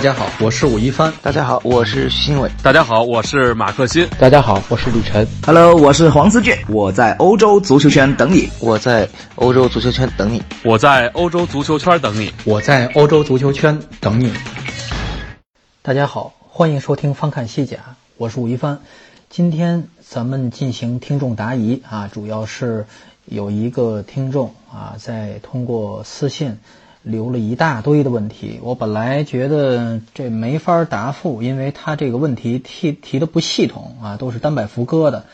大家好，我是武一帆。大家好，我是徐新伟。大家好，我是马克新。大家好，我是李晨。Hello，我是黄思俊。我在欧洲足球圈等你。我在欧洲足球圈等你。我在欧洲足球圈等你。我在欧洲足球圈等你。大家好，欢迎收听翻看西甲，我是武一帆。今天咱们进行听众答疑啊，主要是有一个听众啊在通过私信。留了一大堆的问题，我本来觉得这没法答复，因为他这个问题提提的不系统啊，都是单摆副歌的，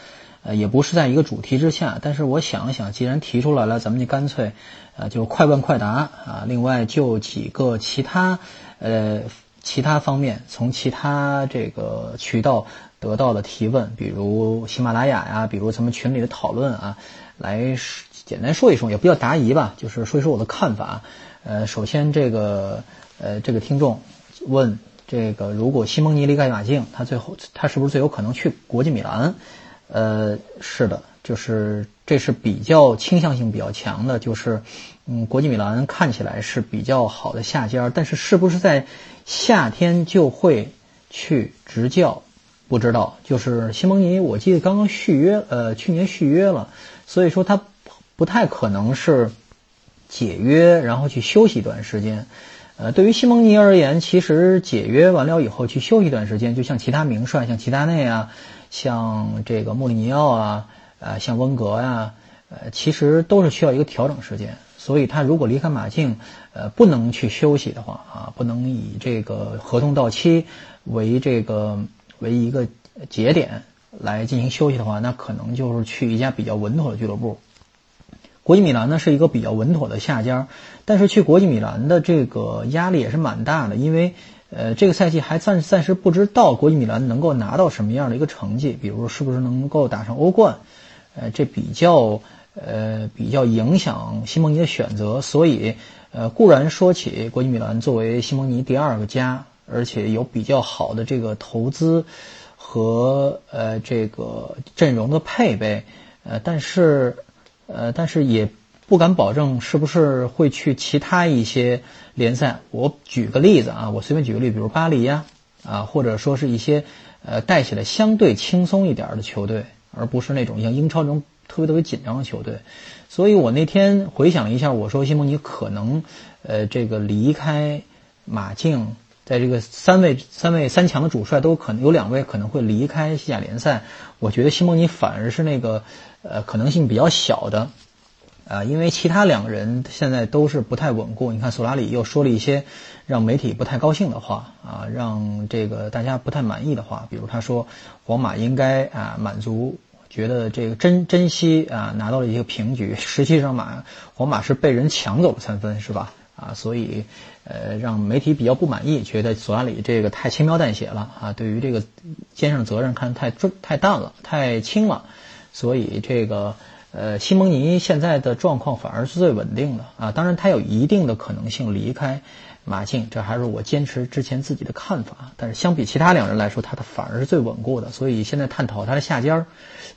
呃，也不是在一个主题之下。但是我想想，既然提出来了，咱们就干脆，呃，就快问快答啊。另外就几个其他，呃，其他方面从其他这个渠道得到的提问，比如喜马拉雅呀，比如咱们群里的讨论啊，来简单说一说，也不叫答疑吧，就是说一说我的看法。呃，首先这个呃，这个听众问这个，如果西蒙尼离开马竞，他最后他是不是最有可能去国际米兰？呃，是的，就是这是比较倾向性比较强的，就是嗯，国际米兰看起来是比较好的下家，但是是不是在夏天就会去执教？不知道。就是西蒙尼，我记得刚刚续约，呃，去年续约了，所以说他不太可能是。解约，然后去休息一段时间。呃，对于西蒙尼而言，其实解约完了以后去休息一段时间，就像其他名帅，像齐达内啊，像这个穆里尼奥啊，呃，像温格呀，呃，其实都是需要一个调整时间。所以他如果离开马竞，呃，不能去休息的话啊，不能以这个合同到期为这个为一个节点来进行休息的话，那可能就是去一家比较稳妥的俱乐部。国际米兰呢是一个比较稳妥的下家，但是去国际米兰的这个压力也是蛮大的，因为呃这个赛季还暂暂时不知道国际米兰能够拿到什么样的一个成绩，比如是不是能够打上欧冠，呃这比较呃比较影响西蒙尼的选择，所以呃固然说起国际米兰作为西蒙尼第二个家，而且有比较好的这个投资和呃这个阵容的配备，呃但是。呃，但是也不敢保证是不是会去其他一些联赛。我举个例子啊，我随便举个例，比如巴黎呀，啊，或者说是一些呃带起来相对轻松一点的球队，而不是那种像英超这种特别特别紧张的球队。所以我那天回想了一下，我说西蒙尼可能呃这个离开马竞，在这个三位三位三强的主帅都可能有两位可能会离开西甲联赛。我觉得西蒙尼反而是那个。呃，可能性比较小的，啊，因为其他两个人现在都是不太稳固。你看，索拉里又说了一些让媒体不太高兴的话，啊，让这个大家不太满意的话，比如他说皇马应该啊满足，觉得这个珍珍惜啊拿到了一个平局。实际上，马皇马是被人抢走了三分，是吧？啊，所以呃让媒体比较不满意，觉得索拉里这个太轻描淡写了啊，对于这个肩上责任看太重太淡了，太轻了。所以这个呃，西蒙尼现在的状况反而是最稳定的啊。当然，他有一定的可能性离开马竞，这还是我坚持之前自己的看法。但是相比其他两人来说，他的反而是最稳固的。所以现在探讨他的下家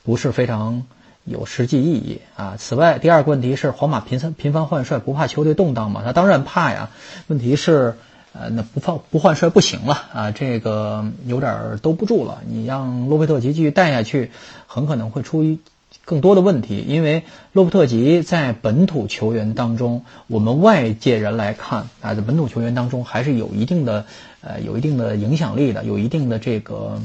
不是非常有实际意义啊。此外，第二个问题是，皇马频繁频繁换帅，不怕球队动荡吗？他当然怕呀。问题是，呃，那不放不换帅不行了啊，这个有点兜不住了。你让洛佩特吉继续带下去。很可能会出于更多的问题，因为洛佩特吉在本土球员当中，我们外界人来看啊，在本土球员当中还是有一定的呃有一定的影响力的，有一定的这个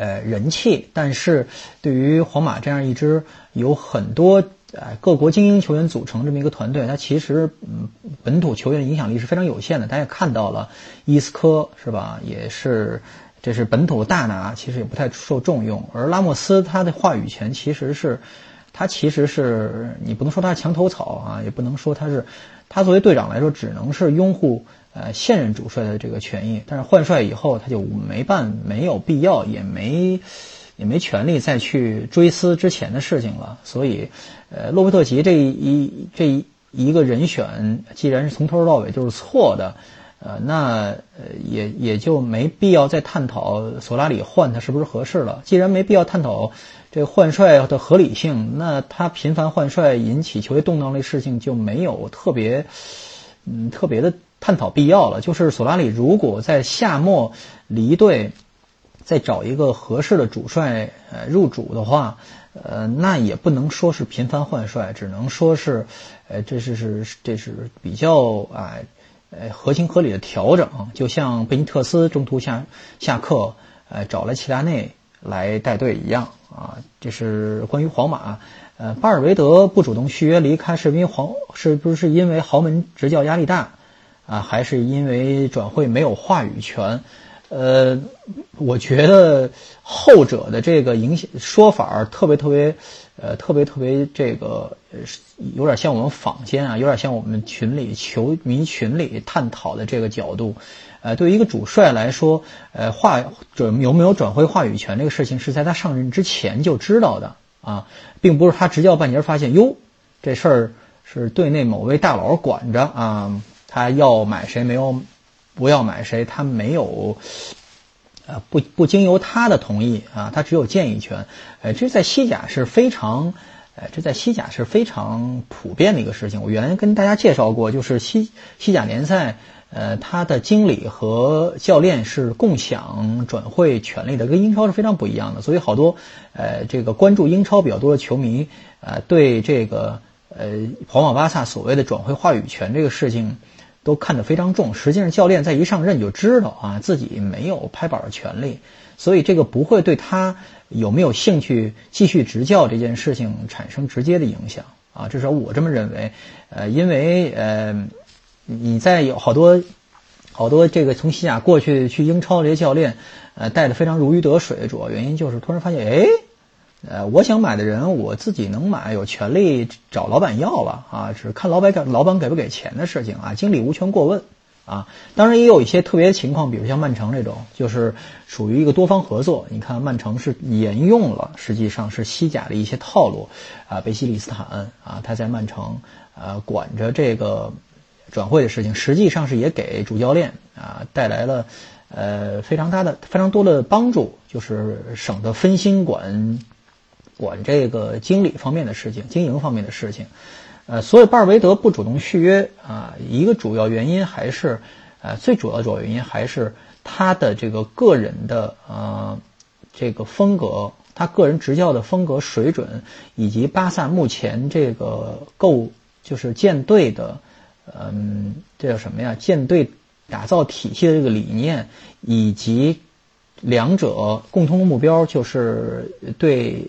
呃人气。但是对于皇马这样一支有很多呃各国精英球员组成这么一个团队，它其实嗯本土球员的影响力是非常有限的。大家看到了伊斯科是吧，也是。这是本土大拿，其实也不太受重用。而拉莫斯他的话语权其实是，他其实是你不能说他是墙头草啊，也不能说他是，他作为队长来说，只能是拥护呃现任主帅的这个权益。但是换帅以后，他就没办没有必要，也没也没权利再去追思之前的事情了。所以，呃，洛佩特吉这一这一个人选，既然是从头到尾就是错的。呃，那呃也也就没必要再探讨索拉里换他是不是合适了。既然没必要探讨这换帅的合理性，那他频繁换帅引起球队动荡的事情就没有特别，嗯，特别的探讨必要了。就是索拉里如果在夏末离队，再找一个合适的主帅呃入主的话，呃，那也不能说是频繁换帅，只能说是，呃，这是是这是比较啊，呃，合情合理的调整。就像贝尼特斯中途下下课，呃，找了齐达内来带队一样啊。这是关于皇马。呃，巴尔韦德不主动续约离开，是因为皇是不是因为豪门执教压力大啊，还是因为转会没有话语权？呃，我觉得后者的这个影响说法特别特别，呃，特别特别这个呃有点像我们坊间啊，有点像我们群里球迷群里探讨的这个角度。呃，对于一个主帅来说，呃，话准有没有转会话语权这个事情是在他上任之前就知道的。啊，并不是他执教半截发现哟，这事儿是队内某位大佬管着啊，他要买谁没有，不要买谁，他没有，呃，不不经由他的同意啊，他只有建议权。呃，这在西甲是非常，呃，这在西甲是非常普遍的一个事情。我原来跟大家介绍过，就是西西甲联赛。呃，它的经理和教练是共享转会权利的，跟英超是非常不一样的。所以好多呃，这个关注英超比较多的球迷，呃，对这个呃，皇马、巴萨所谓的转会话语权这个事情都看得非常重。实际上，教练在一上任就知道啊，自己没有拍板的权利，所以这个不会对他有没有兴趣继续执教这件事情产生直接的影响啊。至少我这么认为。呃，因为呃。你在有好多好多这个从西甲过去去英超这些教练，呃，带的非常如鱼得水，主要原因就是突然发现，哎，呃，我想买的人我自己能买，有权利找老板要了啊，只是看老板给老板给不给钱的事情啊，经理无权过问啊。当然也有一些特别情况，比如像曼城这种，就是属于一个多方合作。你看曼城是沿用了实际上是西甲的一些套路啊，贝西里斯坦啊，他在曼城呃管着这个。转会的事情实际上是也给主教练啊带来了呃非常大的非常多的帮助，就是省得分心管管这个经理方面的事情、经营方面的事情。呃，所以巴尔韦德不主动续约啊，一个主要原因还是呃最主要主要原因还是他的这个个人的呃这个风格，他个人执教的风格水准，以及巴萨目前这个构就是建队的。嗯，这叫什么呀？舰队打造体系的这个理念，以及两者共同的目标，就是对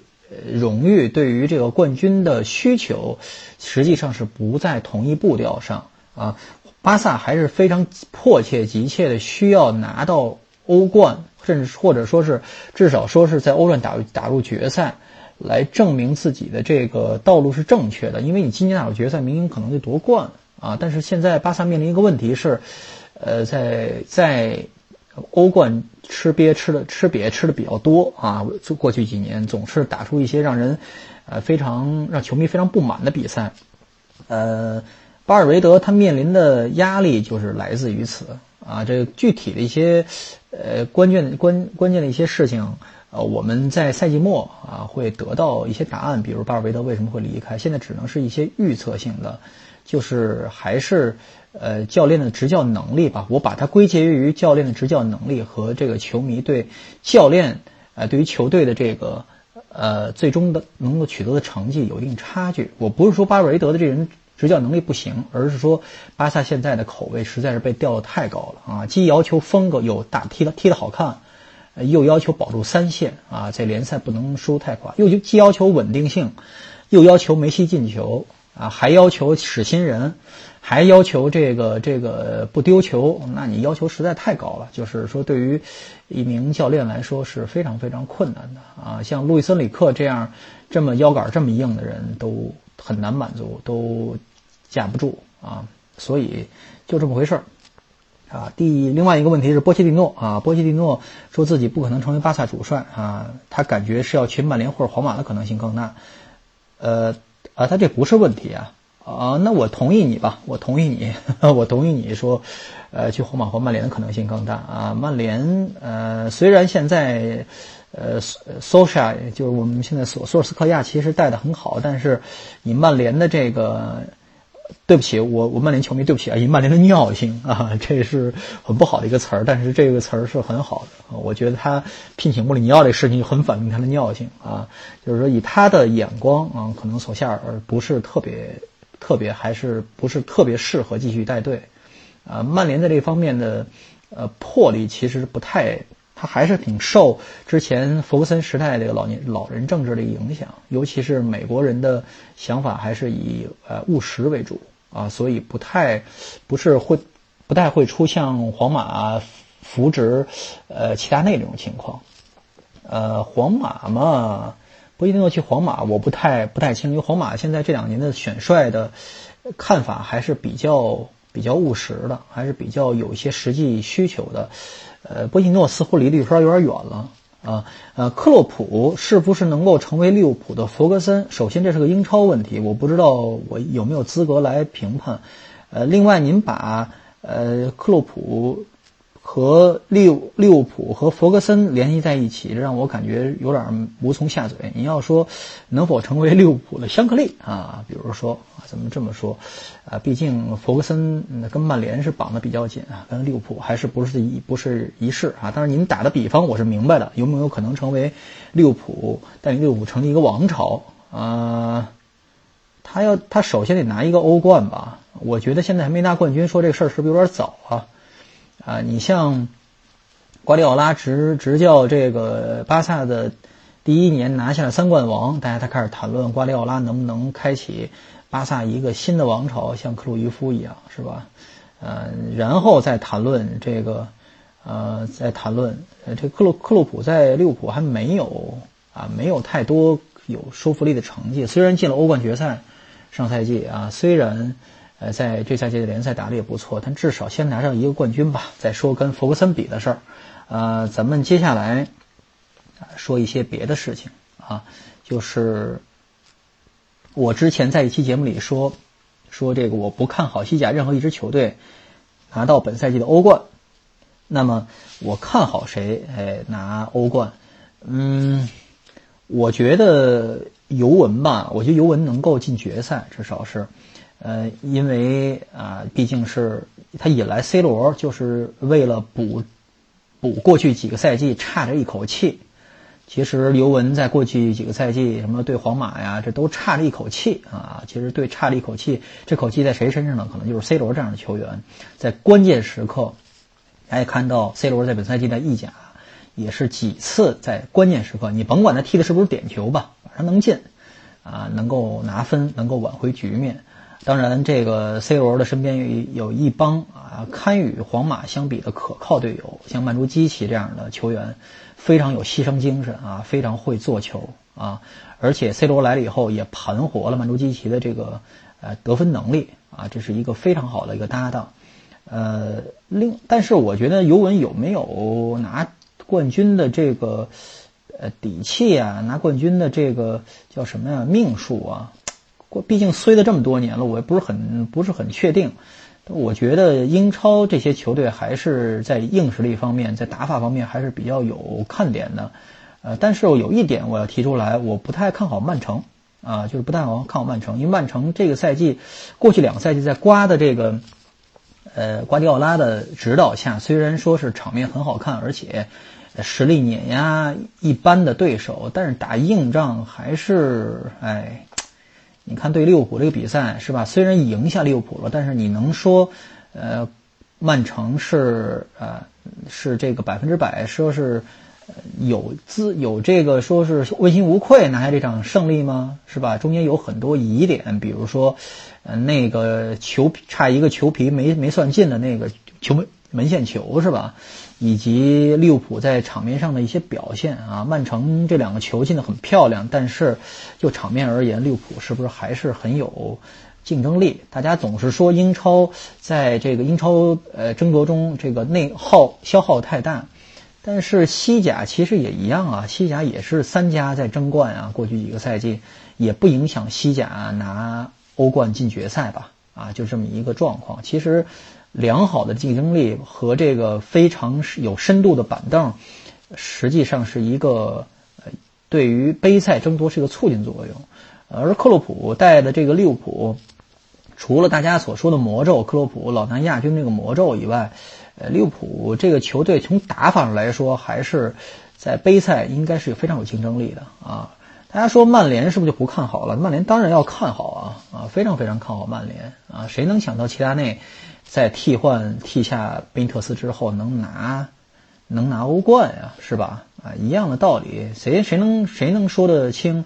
荣誉、对于这个冠军的需求，实际上是不在同一步调上啊。巴萨还是非常迫切、急切的需要拿到欧冠，甚至或者说是至少说是在欧冠打打入决赛，来证明自己的这个道路是正确的。因为你今年打入决赛，明年可能就夺冠。啊！但是现在巴萨面临一个问题是，呃，在在欧冠吃瘪吃的吃瘪吃的比较多啊。过去几年总是打出一些让人呃非常让球迷非常不满的比赛。呃，巴尔韦德他面临的压力就是来自于此啊。这个具体的一些呃关键关关键的一些事情，呃，我们在赛季末啊会得到一些答案。比如巴尔韦德为什么会离开，现在只能是一些预测性的。就是还是呃教练的执教能力吧，我把它归结于教练的执教能力和这个球迷对教练呃对于球队的这个呃最终的能够取得的成绩有一定差距。我不是说巴尔韦德的这人执教能力不行，而是说巴萨现在的口味实在是被调的太高了啊！既要求风格有打踢的踢的好看，又要求保住三线啊，在联赛不能输太快，又既要求稳定性，又要求梅西进球。啊，还要求使新人，还要求这个这个不丢球，那你要求实在太高了。就是说，对于一名教练来说是非常非常困难的啊。像路易森里克这样这么腰杆这么硬的人都很难满足，都架不住啊。所以就这么回事儿啊。第另外一个问题是波切蒂诺啊，波切蒂诺说自己不可能成为巴萨主帅啊，他感觉是要去曼联或者皇马的可能性更大，呃。啊，他这不是问题啊！啊，那我同意你吧，我同意你，我同意你说，呃，去皇马或曼联的可能性更大啊。曼联，呃，虽然现在，呃，索沙就是我们现在索索尔斯克亚其实带的很好，但是你曼联的这个对不起，我我曼联球迷，对不起啊，以曼联的尿性啊，这是很不好的一个词儿，但是这个词儿是很好的。我觉得他聘请穆里尼奥这事情就很反映他的尿性啊，就是说以他的眼光啊，可能索夏尔不是特别特别，还是不是特别适合继续带队啊。曼联在这方面的呃魄力其实不太。他还是挺受之前弗格森时代这个老年老人政治的影响，尤其是美国人的想法还是以呃务实为主啊，所以不太不是会不太会出像皇马扶植呃齐达内这种情况。呃，皇马嘛不一定要去皇马，我不太不太清，因为皇马现在这两年的选帅的看法还是比较比较务实的，还是比较有一些实际需求的。呃，波西诺似乎离绿圈有点远了啊。呃，克洛普是不是能够成为利物浦的弗格森？首先，这是个英超问题，我不知道我有没有资格来评判。呃，另外，您把呃克洛普。和利物利物浦和弗格森联系在一起，让我感觉有点无从下嘴。你要说能否成为利物浦的香克利啊？比如说啊，怎么这么说？啊，毕竟弗格森跟曼联是绑得比较紧啊，跟利物浦还是不是一不是一世啊。但是您打的比方我是明白的，有没有可能成为利物浦带领利物浦成立一个王朝啊？他要他首先得拿一个欧冠吧？我觉得现在还没拿冠军，说这个事儿是不是有点早啊？啊，你像瓜迪奥拉执执教这个巴萨的第一年拿下了三冠王，大家才开始谈论瓜迪奥拉能不能开启巴萨一个新的王朝，像克鲁伊夫一样，是吧？嗯，然后再谈论这个，呃，再谈论这克鲁克鲁普在利物浦还没有啊，没有太多有说服力的成绩，虽然进了欧冠决赛，上赛季啊，虽然。呃，在这赛季的联赛打得也不错，但至少先拿上一个冠军吧，再说跟弗格森比的事儿。呃，咱们接下来说一些别的事情啊，就是我之前在一期节目里说，说这个我不看好西甲任何一支球队拿到本赛季的欧冠。那么我看好谁？哎，拿欧冠？嗯，我觉得尤文吧，我觉得尤文能够进决赛，至少是。呃，因为啊，毕竟是他引来 C 罗，就是为了补补过去几个赛季差着一口气。其实尤文在过去几个赛季，什么对皇马呀，这都差着一口气啊。其实对差了一口气，这口气在谁身上呢？可能就是 C 罗这样的球员，在关键时刻，大家看到 C 罗在本赛季的意甲也是几次在关键时刻，你甭管他踢的是不是点球吧，反正能进啊，能够拿分，能够挽回局面。当然，这个 C 罗的身边有有一帮啊，堪与皇马相比的可靠队友，像曼朱基奇这样的球员，非常有牺牲精神啊，非常会做球啊，而且 C 罗来了以后也盘活了曼朱基奇的这个呃得分能力啊，这是一个非常好的一个搭档。呃，另但是我觉得尤文有没有拿冠军的这个呃底气啊，拿冠军的这个叫什么呀命数啊？过，毕竟衰了这么多年了，我也不是很不是很确定。我觉得英超这些球队还是在硬实力方面，在打法方面还是比较有看点的。呃，但是有一点我要提出来，我不太看好曼城啊，就是不太好看好曼城，因为曼城这个赛季，过去两个赛季在瓜的这个呃瓜迪奥拉的指导下，虽然说是场面很好看，而且实力碾压一般的对手，但是打硬仗还是哎。你看，对利物浦这个比赛是吧？虽然赢下利物浦了，但是你能说，呃，曼城是呃是这个百分之百说是有资有这个说是问心无愧拿下这场胜利吗？是吧？中间有很多疑点，比如说，呃，那个球差一个球皮没没算进的那个球门门线球是吧？以及利物浦在场面上的一些表现啊，曼城这两个球进的很漂亮，但是就场面而言，利物浦是不是还是很有竞争力？大家总是说英超在这个英超呃争夺中这个内耗消耗太大，但是西甲其实也一样啊，西甲也是三家在争冠啊，过去几个赛季也不影响西甲拿欧冠进决赛吧？啊，就这么一个状况，其实。良好的竞争力和这个非常有深度的板凳，实际上是一个呃，对于杯赛争夺是一个促进作用。而克洛普带的这个利物浦，除了大家所说的魔咒克洛普老南亚军这个魔咒以外，呃，利物浦这个球队从打法上来说，还是在杯赛应该是非常有竞争力的啊。大家说曼联是不是就不看好了？曼联当然要看好啊啊，非常非常看好曼联啊！谁能想到齐达内在替换替下贝尼特斯之后能拿能拿欧冠呀？是吧？啊，一样的道理，谁谁能谁能说得清？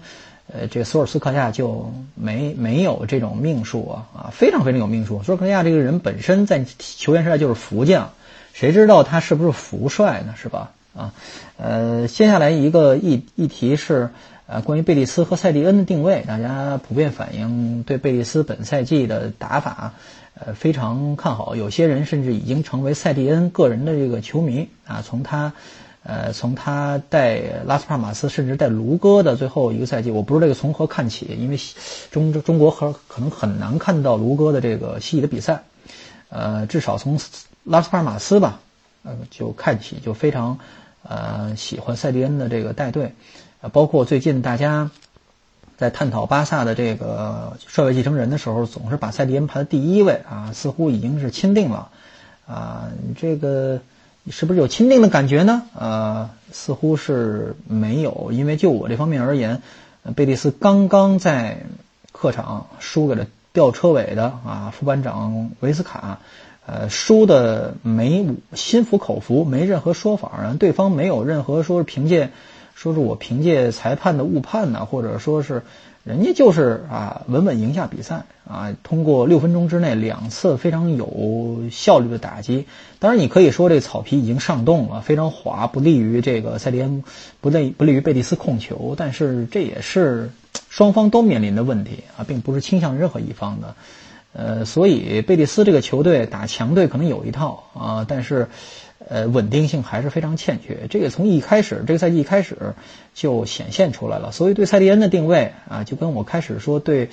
呃，这个索尔斯克亚就没没有这种命数啊啊，非常非常有命数。索尔斯克亚这个人本身在球员时代就是福将，谁知道他是不是福帅呢？是吧？啊，呃，接下来一个议议题是。呃，关于贝利斯和塞蒂恩的定位，大家普遍反映对贝利斯本赛季的打法，呃，非常看好。有些人甚至已经成为塞蒂恩个人的这个球迷啊。从他，呃，从他带拉斯帕马斯，甚至带卢戈的最后一个赛季，我不知道这个从何看起，因为中中国和可能很难看到卢戈的这个西乙的比赛，呃，至少从拉斯帕马斯吧，呃，就看起就非常，呃，喜欢塞蒂恩的这个带队。包括最近大家在探讨巴萨的这个帅位继承人的时候，总是把塞蒂恩排在第一位啊，似乎已经是钦定了啊。这个是不是有钦定的感觉呢？啊，似乎是没有，因为就我这方面而言，贝蒂斯刚刚在客场输给了吊车尾的啊副班长维斯卡，呃，输的没心服口服，没任何说法啊，对方没有任何说是凭借。说是我凭借裁判的误判呢，或者说是人家就是啊稳稳赢下比赛啊，通过六分钟之内两次非常有效率的打击。当然，你可以说这草皮已经上冻了，非常滑，不利于这个塞迪恩，不利不利于贝蒂斯控球。但是这也是双方都面临的问题啊，并不是倾向任何一方的。呃，所以贝蒂斯这个球队打强队可能有一套啊，但是。呃，稳定性还是非常欠缺，这个从一开始这个赛季一开始就显现出来了。所以对塞蒂恩的定位啊，就跟我开始说对，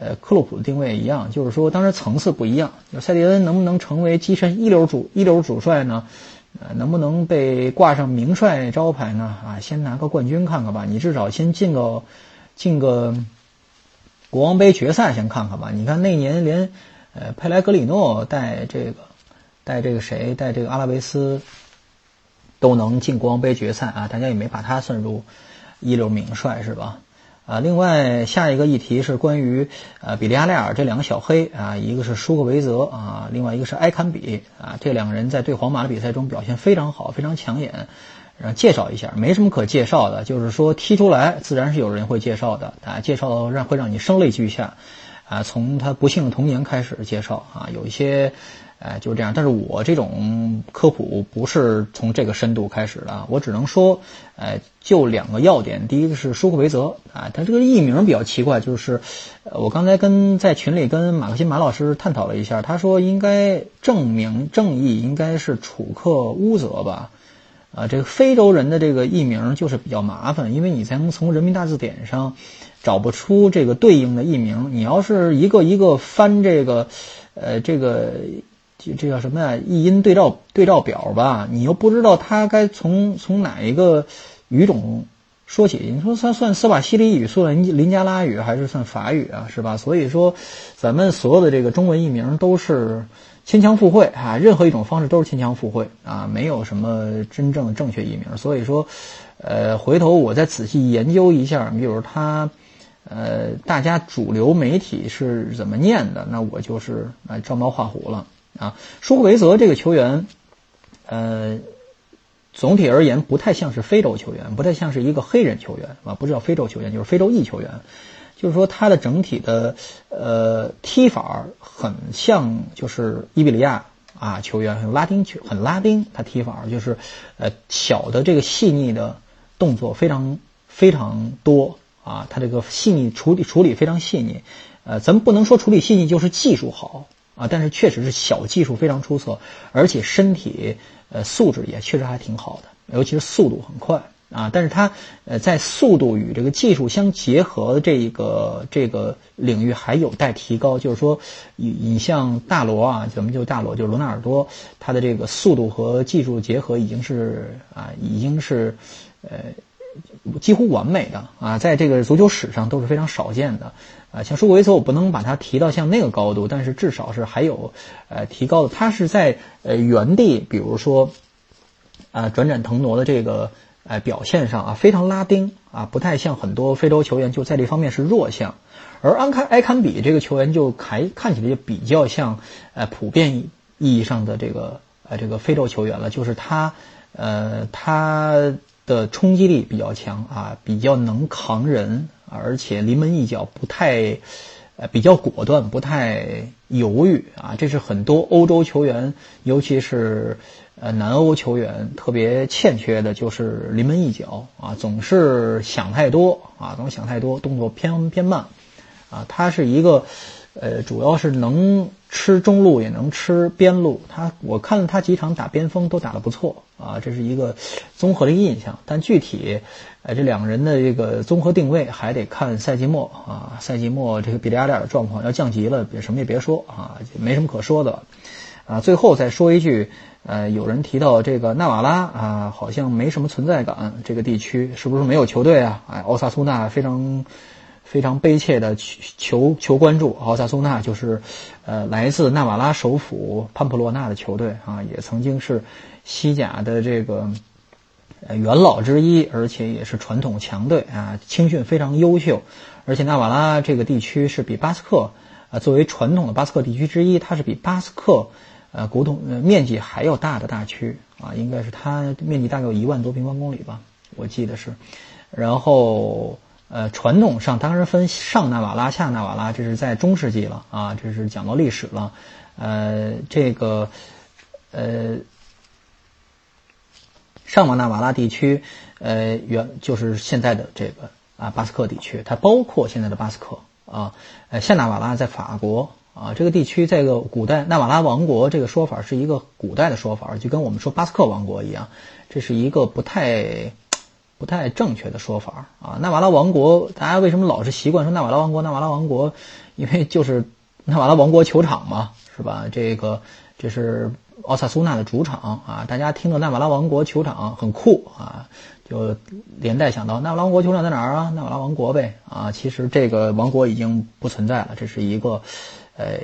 呃，克洛普的定位一样，就是说当然层次不一样。就塞蒂恩能不能成为跻身一流主一流主帅呢？呃，能不能被挂上名帅招牌呢？啊，先拿个冠军看看吧。你至少先进个进个国王杯决赛先看看吧。你看那年连呃佩莱格里诺带这个。带这个谁，带这个阿拉维斯都能进国王杯决赛啊！大家也没把他算入一流名帅是吧？啊，另外下一个议题是关于呃比利亚雷尔这两个小黑啊，一个是舒克维泽啊，另外一个是埃坎比啊，这两个人在对皇马的比赛中表现非常好，非常抢眼。然后介绍一下，没什么可介绍的，就是说踢出来自然是有人会介绍的啊，介绍让会让你声泪俱下啊，从他不幸的童年开始介绍啊，有一些。哎，就是这样。但是我这种科普不是从这个深度开始的，我只能说，哎，就两个要点。第一个是舒克维泽啊，他这个艺名比较奇怪，就是我刚才跟在群里跟马克辛马老师探讨了一下，他说应该正名正义应该是楚克乌泽吧？啊，这个非洲人的这个译名就是比较麻烦，因为你才能从人民大字典上找不出这个对应的译名。你要是一个一个翻这个，呃，这个。这这叫什么呀？译音对照对照表吧？你又不知道他该从从哪一个语种说起？你说他算斯瓦西里语、算林加拉语还是算法语啊？是吧？所以说，咱们所有的这个中文译名都是牵强附会啊，任何一种方式都是牵强附会啊，没有什么真正正确译名。所以说，呃，回头我再仔细研究一下，比如他，呃，大家主流媒体是怎么念的，那我就是啊照猫画虎了。啊，舒克维泽这个球员，呃，总体而言不太像是非洲球员，不太像是一个黑人球员啊，不是叫非洲球员，就是非洲裔球员。就是说他的整体的呃踢法很像，就是伊比利亚啊球员，很拉丁球，很拉丁。他踢法就是呃小的这个细腻的动作非常非常多啊，他这个细腻处理处理非常细腻。呃，咱们不能说处理细腻就是技术好。啊，但是确实是小技术非常出色，而且身体呃素质也确实还挺好的，尤其是速度很快啊。但是他呃在速度与这个技术相结合的这一个这个领域还有待提高。就是说，你你像大罗啊，怎么就大罗就罗纳尔多，他的这个速度和技术结合已经是啊已经是呃几乎完美的啊，在这个足球史上都是非常少见的。啊，像舒格维茨，我不能把它提到像那个高度，但是至少是还有呃提高的。他是在呃原地，比如说啊转转腾挪的这个呃表现上啊非常拉丁啊，不太像很多非洲球员就在这方面是弱项。而安开埃坎比这个球员就还看起来就比较像呃普遍意义上的这个呃这个非洲球员了，就是他。呃，他的冲击力比较强啊，比较能扛人，而且临门一脚不太，呃，比较果断，不太犹豫啊。这是很多欧洲球员，尤其是呃南欧球员特别欠缺的，就是临门一脚啊，总是想太多啊，总想太多，动作偏偏慢啊。他是一个。呃，主要是能吃中路，也能吃边路。他我看了他几场打边锋都打得不错啊，这是一个综合的印象。但具体，呃，这两个人的这个综合定位还得看赛季末啊。赛季末这个比利亚雷尔的状况要降级了，别什么也别说啊，没什么可说的啊。最后再说一句，呃，有人提到这个纳瓦拉啊，好像没什么存在感。这个地区是不是没有球队啊？哎，奥萨苏纳非常。非常悲切的求求关注，奥萨苏纳就是，呃，来自纳瓦拉首府潘普洛纳的球队啊，也曾经是西甲的这个元老之一，而且也是传统强队啊，青训非常优秀。而且纳瓦拉这个地区是比巴斯克啊，作为传统的巴斯克地区之一，它是比巴斯克呃古董面积还要大的大区啊，应该是它面积大概有一万多平方公里吧，我记得是，然后。呃，传统上当然分上纳瓦拉、下纳瓦拉，这是在中世纪了啊，这是讲到历史了。呃，这个呃，上瓦纳瓦拉地区，呃，原就是现在的这个啊巴斯克地区，它包括现在的巴斯克啊。呃，下纳瓦拉在法国啊，这个地区在个古代纳瓦拉王国这个说法是一个古代的说法，就跟我们说巴斯克王国一样，这是一个不太。不太正确的说法啊！纳瓦拉王国，大家为什么老是习惯说纳瓦拉王国？纳瓦拉王国，因为就是纳瓦拉王国球场嘛，是吧？这个这是奥萨苏纳的主场啊！大家听到纳瓦拉王国球场很酷啊，就连带想到纳瓦拉王国球场在哪儿啊？纳瓦拉王国呗啊！其实这个王国已经不存在了，这是一个。呃，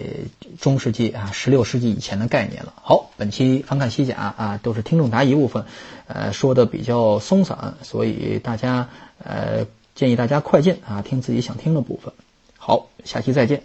中世纪啊，十六世纪以前的概念了。好，本期翻看西甲啊，都是听众答疑部分，呃，说的比较松散，所以大家呃建议大家快进啊，听自己想听的部分。好，下期再见。